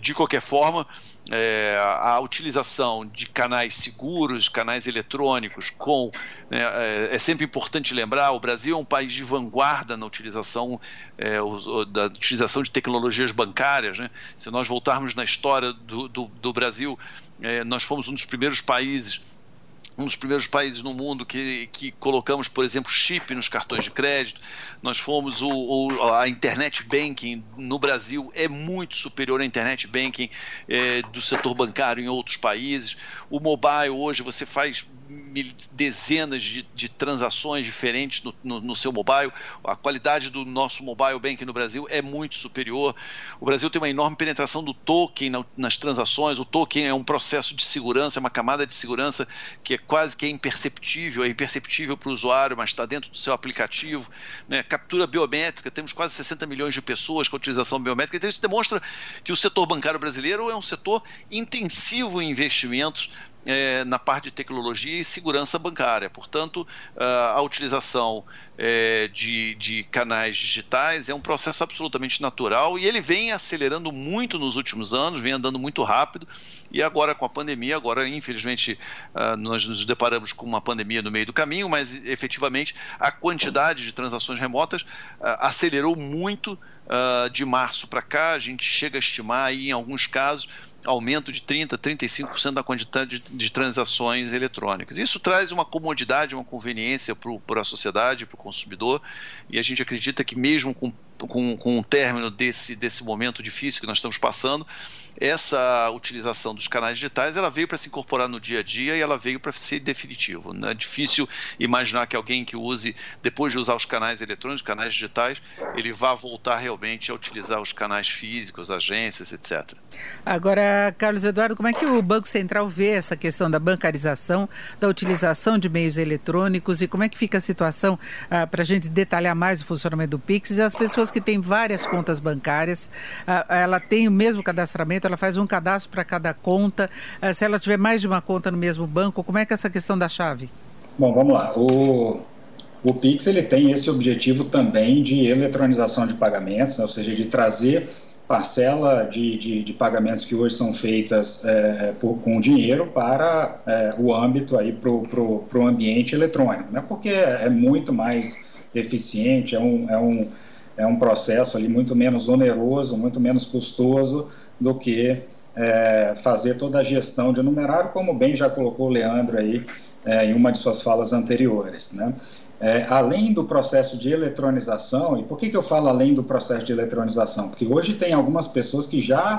de qualquer forma, é, a utilização de canais seguros, canais eletrônicos, com né, é, é, sempre importante lembrar, o Brasil é um país de vanguarda na utilização é, o, da utilização de tecnologias bancárias. Né? Se nós voltarmos na história do, do, do Brasil, é, nós fomos um dos primeiros países um dos primeiros países no mundo que, que colocamos, por exemplo, chip nos cartões de crédito. Nós fomos o, o a internet banking no Brasil é muito superior à internet banking é, do setor bancário em outros países. o mobile hoje você faz dezenas de, de transações diferentes no, no, no, seu mobile. A qualidade do nosso mobile banking no Brasil é muito superior. O Brasil tem uma enorme penetração do token na, nas transações. O token é um processo de segurança, é uma camada de segurança que é quase que é imperceptível, é imperceptível para o usuário, mas está dentro do seu aplicativo. Né? Captura biométrica, temos quase 60 milhões de pessoas com utilização biométrica. Então isso demonstra que o setor bancário brasileiro é um setor intensivo em investimentos é, na parte de tecnologia e segurança bancária. Portanto, a utilização é, de, de, canais digitais é um processo absolutamente natural e ele vem acelerando muito nos últimos anos, vem andando muito rápido. E agora, com a pandemia, agora, infelizmente, nós nos deparamos com uma pandemia no meio do caminho, mas efetivamente a quantidade de transações remotas acelerou muito. De março para cá, a gente chega a estimar aí, em alguns casos aumento de 30%, 35% da quantidade de, de, transações eletrônicas. Isso traz uma comodidade, uma conveniência para a sociedade, para o consumidor, e a gente acredita que mesmo com com, com o término desse, desse momento difícil que nós estamos passando, essa utilização dos canais digitais ela veio para se incorporar no dia a dia e ela veio para ser definitivo. Não é difícil imaginar que alguém que use, depois de usar os canais eletrônicos, canais digitais, ele vá voltar realmente a utilizar os canais físicos, agências, etc. Agora, Carlos Eduardo, como é que o Banco Central vê essa questão da bancarização, da utilização de meios eletrônicos e como é que fica a situação ah, para a gente detalhar mais o funcionamento do Pix e as pessoas que têm várias contas bancárias, ah, ela tem o mesmo cadastramento, ela faz um cadastro para cada conta. Ah, se ela tiver mais de uma conta no mesmo banco, como é que é essa questão da chave? Bom, vamos lá. O, o Pix ele tem esse objetivo também de eletronização de pagamentos, né? ou seja, de trazer parcela de, de, de, pagamentos que hoje são feitas é, por, com dinheiro para é, o âmbito aí para o ambiente eletrônico, né? porque é, é, muito mais eficiente, é um, é um é um processo ali muito menos oneroso, muito menos custoso do que é, fazer toda a gestão de numerário, como bem já colocou o Leandro aí é, em uma de suas falas anteriores. Né? É, além do processo de eletronização, e por que, que eu falo além do processo de eletronização? Porque hoje tem algumas pessoas que já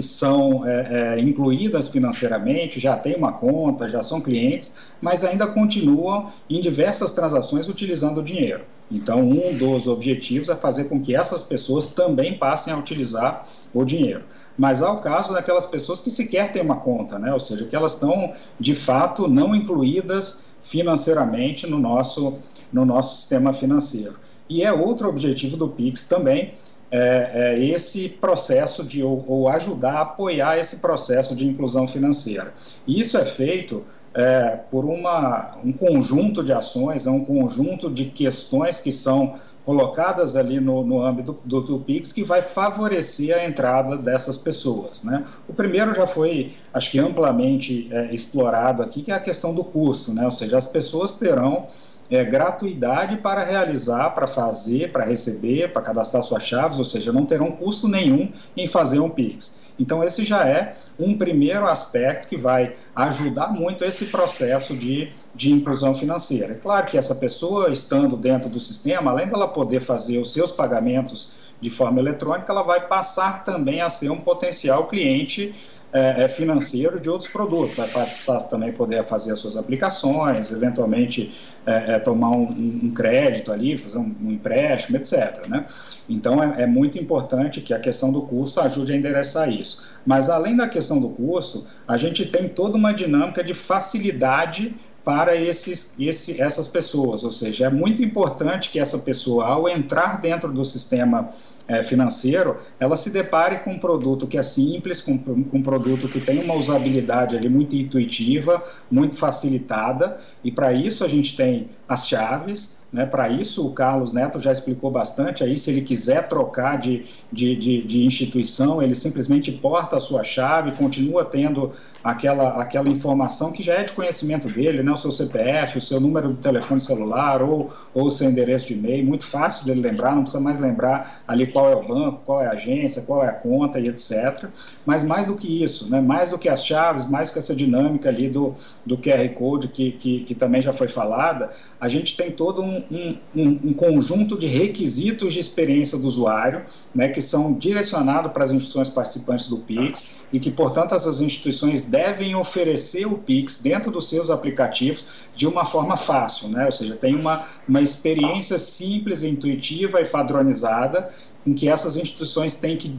são é, é, incluídas financeiramente, já têm uma conta, já são clientes, mas ainda continuam em diversas transações utilizando o dinheiro. Então, um dos objetivos é fazer com que essas pessoas também passem a utilizar o dinheiro. Mas há o caso daquelas pessoas que sequer têm uma conta, né? ou seja, que elas estão de fato não incluídas financeiramente no nosso, no nosso sistema financeiro. E é outro objetivo do PIX também, é, é esse processo de ou, ou, ajudar a apoiar esse processo de inclusão financeira. E isso é feito é, por uma, um conjunto de ações, é um conjunto de questões que são colocadas ali no, no âmbito do, do, PIX que vai favorecer a entrada dessas pessoas. Né? O primeiro já foi, acho que amplamente é, explorado aqui, que é a questão do custo, né? ou seja, as pessoas terão é, gratuidade para realizar, para fazer, para receber, para cadastrar suas chaves, ou seja, não terão custo nenhum em fazer um PIX. Então, esse já é um primeiro aspecto que vai ajudar muito esse processo de, de inclusão financeira. É claro que essa pessoa, estando dentro do sistema, além dela poder fazer os seus pagamentos de forma eletrônica, ela vai passar também a ser um potencial cliente é, é, financeiro de outros produtos, vai passar também poder fazer as suas aplicações, eventualmente é, é, tomar um, um, crédito ali, fazer um, um empréstimo, etc. Né? Então é, é, muito importante que a questão do custo ajude a endereçar isso. Mas além da questão do custo, a gente tem toda uma dinâmica de facilidade para esses, esse, essas pessoas, ou seja, é muito importante que essa pessoa, ao entrar dentro do sistema é, financeiro, ela se depare com um produto que é simples, com, com um produto que tem uma usabilidade ali muito intuitiva, muito facilitada, e para isso a gente tem as chaves, né? Para isso, o Carlos Neto já explicou bastante. Aí, se ele quiser trocar de, de, de, de, instituição, ele simplesmente porta a sua chave, continua tendo aquela, aquela informação que já é de conhecimento dele, né? o seu CPF, o seu número de telefone celular ou, ou o seu endereço de e-mail. Muito fácil dele lembrar, não precisa mais lembrar ali qual é o banco, qual é a agência, qual é a conta e etc. Mas mais do que isso, né? mais do que as chaves, mais que essa dinâmica ali do, do QR Code que, que, que também já foi falada, a gente tem todo um um, um, conjunto de requisitos de experiência do usuário, né, que são direcionados para as instituições participantes do Pix e que, portanto, essas instituições devem oferecer o Pix dentro dos seus aplicativos de uma forma fácil, né, ou seja, tem uma, uma experiência simples, intuitiva e padronizada em que essas instituições têm que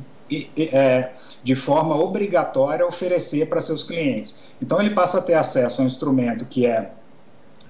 é, de forma obrigatória oferecer para seus clientes. Então ele passa a ter acesso a um instrumento que é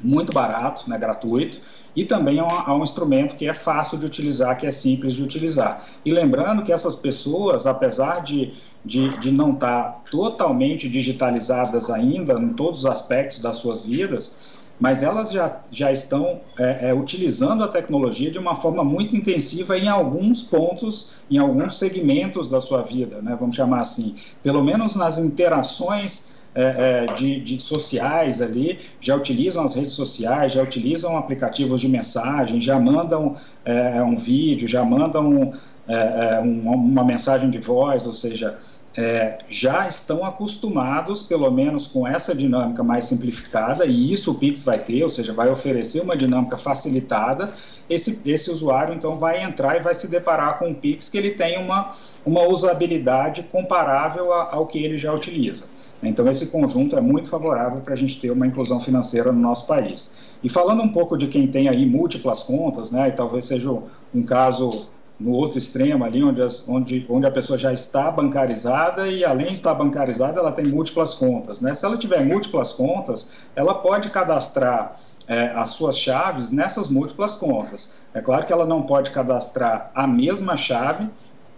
muito barato, né, gratuito, e também a um, a um, instrumento que é fácil de utilizar, que é simples de utilizar. E lembrando que essas pessoas, apesar de, de, de não estar totalmente digitalizadas ainda em todos os aspectos das suas vidas, mas elas já, já estão é, é, utilizando a tecnologia de uma forma muito intensiva em alguns pontos, em alguns segmentos da sua vida, né, vamos chamar assim, pelo menos nas interações é, é, de, de, sociais ali, já utilizam as redes sociais, já utilizam aplicativos de mensagem, já mandam é, um vídeo, já mandam é, um, uma mensagem de voz, ou seja, é, já estão acostumados, pelo menos com essa dinâmica mais simplificada, e isso o Pix vai ter, ou seja, vai oferecer uma dinâmica facilitada. Esse, esse usuário, então, vai entrar e vai se deparar com um Pix que ele tem uma, uma usabilidade comparável a, ao que ele já utiliza. Então, esse conjunto é muito favorável para a gente ter uma inclusão financeira no nosso país. E falando um pouco de quem tem aí múltiplas contas, né, e talvez seja um caso no outro extremo ali, onde, as, onde, onde a pessoa já está bancarizada e além de estar bancarizada, ela tem múltiplas contas. Né? Se ela tiver múltiplas contas, ela pode cadastrar é, as suas chaves nessas múltiplas contas. É claro que ela não pode cadastrar a mesma chave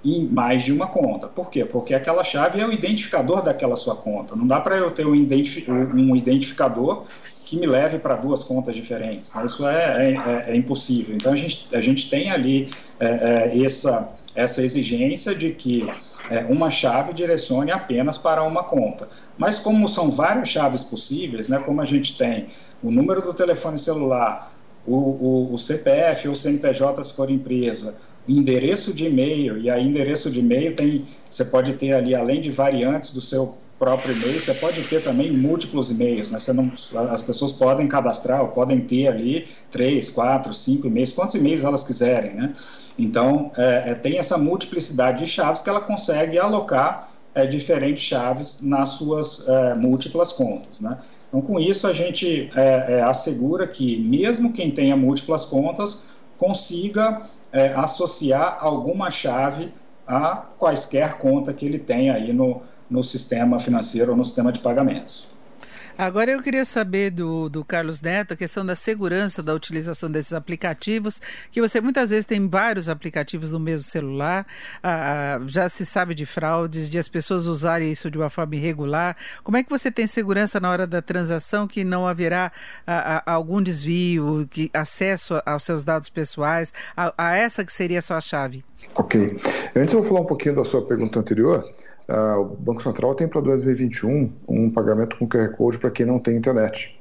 em mais de uma conta. Por quê? Porque aquela chave é o identificador daquela sua conta. Não dá para eu ter um, identifi um identificador que me leve para duas contas diferentes. Né? Isso é, é, é, é, impossível. Então a gente, a gente tem ali é, é essa, essa exigência de que é, uma chave direcione apenas para uma conta. Mas como são várias chaves possíveis, né, como a gente tem o número do telefone celular, o, o, o CPF ou CNPJ se for empresa, endereço de e-mail, e aí endereço de e-mail tem, você pode ter ali, além de variantes do seu próprio e-mail, você pode ter também múltiplos e-mails, né? Você não, as pessoas podem cadastrar, ou podem ter ali três, quatro, cinco e-mails, quantos e-mails elas quiserem, né? Então, é, é, tem essa multiplicidade de chaves que ela consegue alocar é, diferentes chaves nas suas é, múltiplas contas, né? Então, com isso, a gente é, é, assegura que, mesmo quem tenha múltiplas contas, consiga associar alguma chave a quaisquer conta que ele tenha aí no, no sistema financeiro ou no sistema de pagamentos. Agora eu queria saber do, do Carlos Neto a questão da segurança da utilização desses aplicativos, que você muitas vezes tem vários aplicativos no mesmo celular, ah, ah, já se sabe de fraudes, de as pessoas usarem isso de uma forma irregular. Como é que você tem segurança na hora da transação que não haverá ah, ah algum desvio, que, acesso aos seus dados pessoais, a, a essa que seria a sua chave? Ok. Antes eu vou falar um pouquinho da sua pergunta anterior. Uh, o Banco Central tem para 2021 um pagamento com QR Code para quem não tem internet.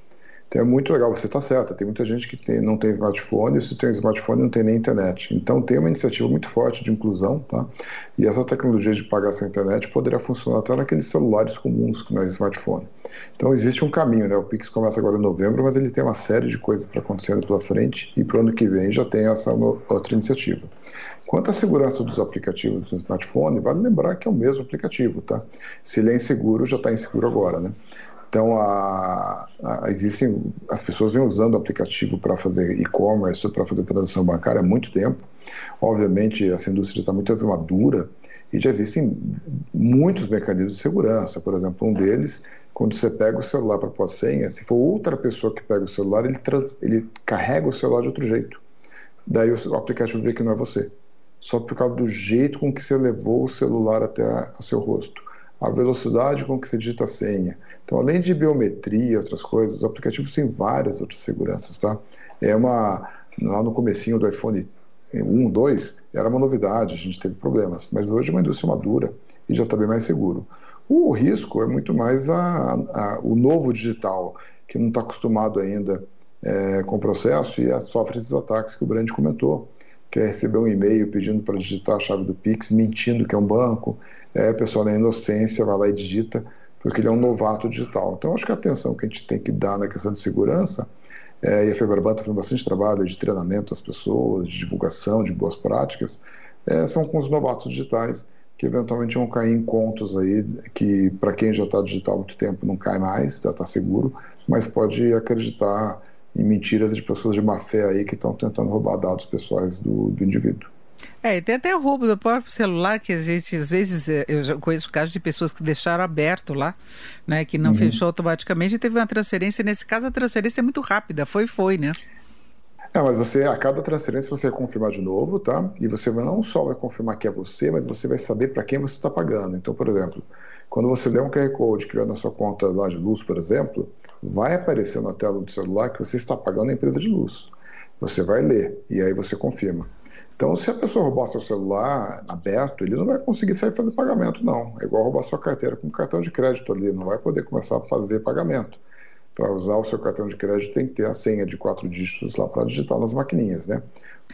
Então é muito legal, você está certo, tem muita gente que tem, não tem smartphone, e se tem smartphone não tem nem internet. Então tem uma iniciativa muito forte de inclusão, tá? E essa tecnologia de pagar sem internet poderia funcionar até naqueles celulares comuns que não é smartphone. Então existe um caminho, né? O Pix começa agora em novembro, mas ele tem uma série de coisas para acontecendo pela frente e para o ano que vem já tem essa outra iniciativa. Quanto à segurança dos aplicativos do smartphone, vale lembrar que é o mesmo aplicativo, tá? Se ele é inseguro, já está inseguro agora, né? Então, a, a, existem, as pessoas vêm usando o aplicativo para fazer e-commerce, para fazer transação bancária há muito tempo. Obviamente, essa indústria está muito madura e já existem muitos mecanismos de segurança. Por exemplo, um deles, quando você pega o celular para pôr senha, se for outra pessoa que pega o celular, ele, trans, ele carrega o celular de outro jeito. Daí o aplicativo vê que não é você só por causa do jeito com que você levou o celular até o seu rosto, a velocidade com que você digita a senha. Então, além de biometria e outras coisas, os aplicativos têm várias outras seguranças, tá? É uma lá no comecinho do iPhone 1, 2, era uma novidade, a gente teve problemas, mas hoje é uma indústria madura e já está bem mais seguro. O risco é muito mais a, a, o novo digital, que não está acostumado ainda é, com o processo e sofre esses ataques que o Brand comentou quer receber um e-mail pedindo para digitar a chave do Pix, mentindo que é um banco, é, a pessoa na inocência vai lá e digita, porque ele é um novato digital. Então, acho que a atenção que a gente tem que dar na questão de segurança é, e a Febraban está fazendo bastante trabalho de treinamento das pessoas, de divulgação de boas práticas, é, são com os novatos digitais que eventualmente vão cair em contos aí que para quem já está digital há muito tempo não cai mais, já está seguro, mas pode acreditar em mentiras de pessoas de má fé aí que estão tentando roubar dados pessoais do, do indivíduo. É, tem até o roubo do próprio celular, que a gente, às vezes, é, eu já conheço casos de pessoas que deixaram aberto lá, né, que não uhum. fechou automaticamente e teve uma transferência. Nesse caso, a transferência é muito rápida, foi, foi, né? É, mas você, a cada transferência, você vai confirmar de novo, tá? E você não só vai confirmar que é você, mas você vai saber para quem você está pagando. Então, por exemplo, quando você der um QR Code que vai na sua conta lá de luz, por exemplo, vai aparecer na tela do celular que você está pagando a empresa de luz. Você vai ler e aí você confirma. Então, se a pessoa roubar seu celular aberto, ele não vai conseguir sair fazer pagamento, não. É igual roubar sua carteira com cartão de crédito ali, não vai poder começar a fazer pagamento. Para usar o seu cartão de crédito tem que ter a senha de quatro dígitos lá para digitar nas maquininhas, né?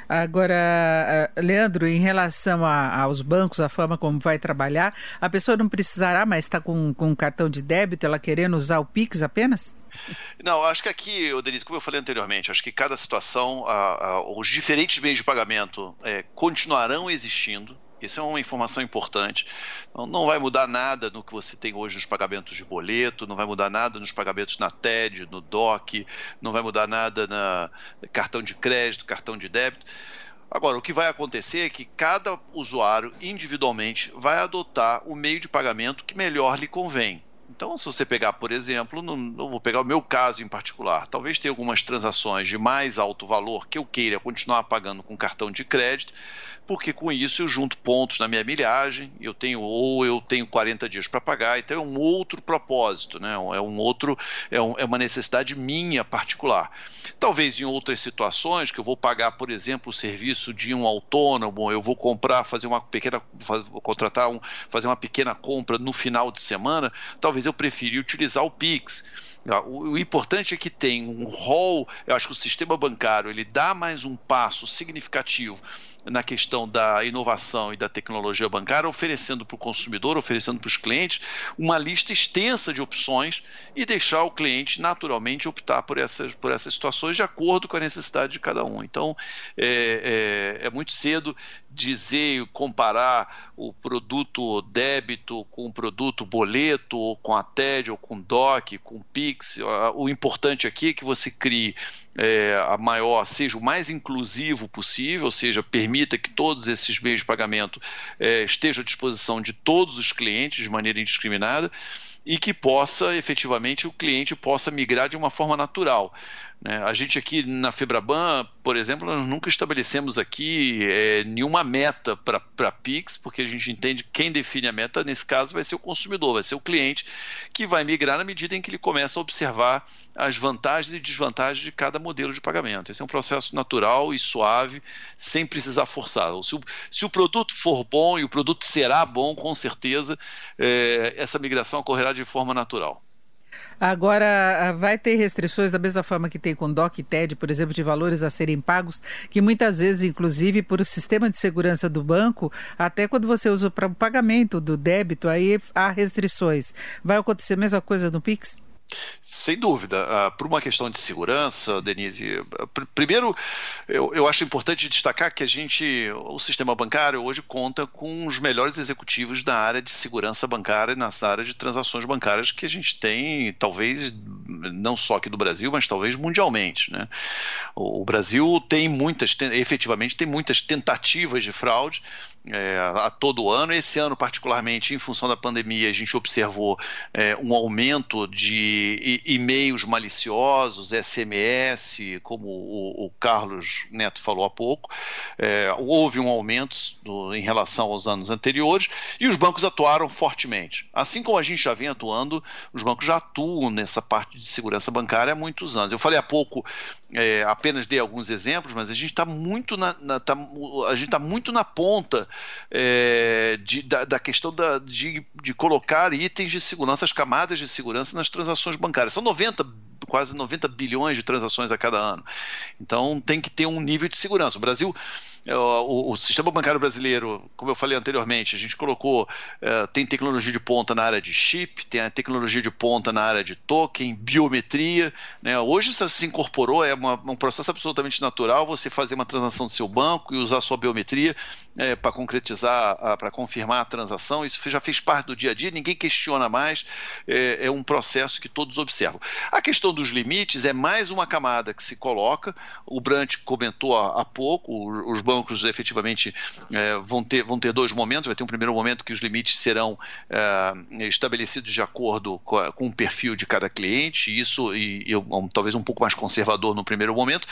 Agora, eh, Leandro, em relação a, aos bancos, a forma como vai trabalhar, a pessoa não precisará mais estar com, com um cartão de débito, ela querendo usar o Pix apenas? Não, acho que aqui, Denise, como eu falei anteriormente, acho que cada situação, a, a, os diferentes meios de pagamento é, continuarão existindo. Isso é uma informação importante. Não, vai mudar nada no que você tem hoje nos pagamentos de boleto, não vai mudar nada nos pagamentos na TED, no DOC, não vai mudar nada na cartão de crédito, cartão de débito. Agora, o que vai acontecer é que cada usuário individualmente vai adotar o meio de pagamento que melhor lhe convém. Então, se você pegar, por exemplo, eu vou pegar o meu caso em particular, talvez tenha algumas transações de mais alto valor que eu queira continuar pagando com cartão de crédito, porque com isso eu junto pontos na minha milhagem, eu tenho ou eu tenho 40 dias para pagar, então é um outro propósito, né? É um outro é, um, é, uma necessidade minha particular. Talvez em outras situações que eu vou pagar, por exemplo, o serviço de um autônomo, eu vou comprar, fazer uma pequena, vou contratar um, fazer uma pequena compra no final de semana, talvez eu prefira utilizar o Pix. O, o, importante é que tem um rol, eu acho que o sistema bancário ele dá mais um passo significativo na questão da inovação e da tecnologia bancária, oferecendo para o consumidor, oferecendo para os clientes, uma lista extensa de opções e deixar o cliente naturalmente optar por essas, por essas situações de acordo com a necessidade de cada um. Então, é, é, é muito cedo dizer, comparar o produto débito com o produto boleto, ou com a TED, ou com DOC, com Pix. O importante aqui é que você crie é, a maior, seja o mais inclusivo possível, ou seja, permita que todos esses meios de pagamento é, estejam à disposição de todos os clientes de maneira indiscriminada e que possa efetivamente o cliente possa migrar de uma forma natural. Né? A gente aqui na Febraban, por exemplo, nós nunca estabelecemos aqui é, nenhuma meta para Pix, porque a gente entende que quem define a meta, nesse caso, vai ser o consumidor, vai ser o cliente, que vai migrar na medida em que ele começa a observar as vantagens e desvantagens de cada modelo de pagamento. Esse é um processo natural e suave, sem precisar forçar. Se o, se o produto for bom e o produto será bom, com certeza, é, essa migração ocorrerá de forma natural. Agora, ah, vai ter restrições da mesma forma que tem com DOC e TED, por exemplo, de valores a serem pagos, que muitas vezes, inclusive, por o sistema de segurança do banco, até quando você usa para o pagamento do débito, aí há restrições. Vai acontecer a mesma coisa no Pix? Sem dúvida. Uh, por uma questão de segurança, Denise, pr primeiro eu, eu acho importante destacar que a gente, o sistema bancário hoje conta com os melhores executivos da área de segurança bancária e nas áreas de transações bancárias que a gente tem, talvez não só aqui do Brasil, mas talvez mundialmente. Né? O, Brasil tem muitas, efetivamente tem muitas tentativas de fraude, é, a todo ano. Esse ano, particularmente, em função da pandemia, a gente observou é, um aumento de e-mails maliciosos, SMS, como o, o, Carlos Neto falou há pouco. É, houve um aumento do, em relação aos anos anteriores e os bancos atuaram fortemente. Assim como a gente já vem atuando, os bancos já atuam nessa parte de segurança bancária há muitos anos. Eu falei há pouco, é, apenas dei alguns exemplos, mas a gente está muito na, na tá, a gente está muito na ponta é, de, da, da, questão da, de, de colocar itens de segurança, as camadas de segurança nas transações bancárias. São 90 quase 90 bilhões de transações a cada ano. Então tem que ter um nível de segurança. O Brasil o, o, sistema bancário brasileiro, como eu falei anteriormente, a gente colocou, uh, tem tecnologia de ponta na área de chip, tem a tecnologia de ponta na área de token, biometria. Né? Hoje isso se incorporou, é uma, um processo absolutamente natural você fazer uma transação do seu banco e usar sua biometria é, para concretizar, para confirmar a transação. Isso já fez parte do dia a dia, ninguém questiona mais, é, é um processo que todos observam. A questão dos limites é mais uma camada que se coloca, o Brant comentou há, há pouco, os bancos efetivamente é, vão, ter, vão ter dois momentos, vai ter um primeiro momento que os limites serão é, estabelecidos de acordo com, com, o perfil de cada cliente, isso e, e um, talvez um pouco mais conservador no primeiro momento,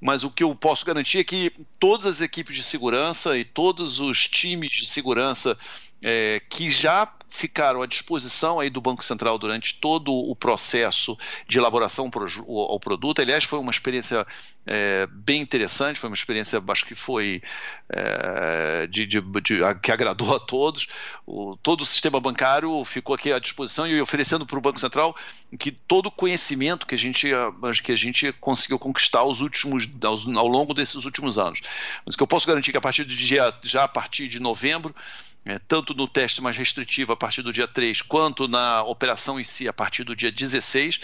mas o que eu posso garantir é que todas as equipes de segurança e todos os times de segurança é, que já ficaram à disposição aí do Banco Central durante todo o processo de elaboração ao produto. Aliás, foi uma experiência é, bem interessante, foi uma experiência, acho que foi é, de, de, de, que agradou a todos. O, todo o sistema bancário ficou aqui à disposição e oferecendo para o Banco Central que todo o conhecimento que a gente, que a gente conseguiu conquistar aos últimos, aos, ao longo desses últimos anos. Mas que eu posso garantir que a partir de já a partir de novembro, é, tanto no teste mais restritivo a partir do dia 3, quanto na operação em si a partir do dia 16.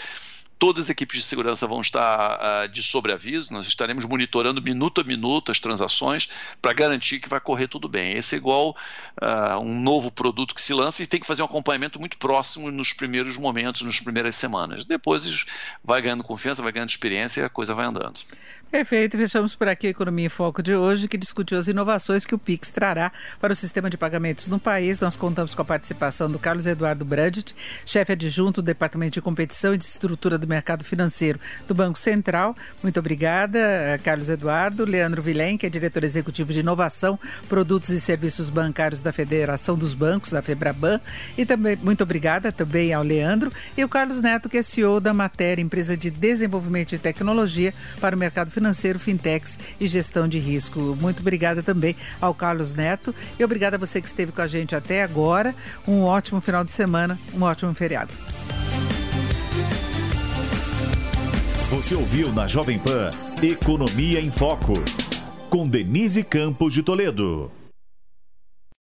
Todas as equipes de segurança vão estar uh, de sobreaviso, nós estaremos monitorando minuto a minuto as transações para garantir que vai correr tudo bem. Esse é igual uh, um novo produto que se lança e tem que fazer um acompanhamento muito próximo nos primeiros momentos, nas primeiras semanas. Depois vai ganhando confiança, vai ganhando experiência e a coisa vai andando. Perfeito, fechamos por aqui a Economia em Foco de hoje, que discutiu as inovações que o PIX trará para o sistema de pagamentos no país. Nós contamos com a participação do Carlos Eduardo Brandt, chefe adjunto do Departamento de Competição e de Estrutura do Mercado Financeiro do Banco Central. Muito obrigada, Carlos Eduardo. Leandro Vilém, que é diretor executivo de Inovação, Produtos e Serviços Bancários da Federação dos Bancos, da FEBRABAN. E também, muito obrigada também ao Leandro. E o Carlos Neto, que é CEO da Matéria, empresa de desenvolvimento de tecnologia para o mercado financeiro financeiro, fintechs e gestão de risco. Muito obrigada também ao Carlos Neto e obrigada a você que esteve com a gente até agora. Um ótimo final de semana, um ótimo feriado. Você ouviu na Jovem Pan Economia em Foco, com Denise Campos de Toledo.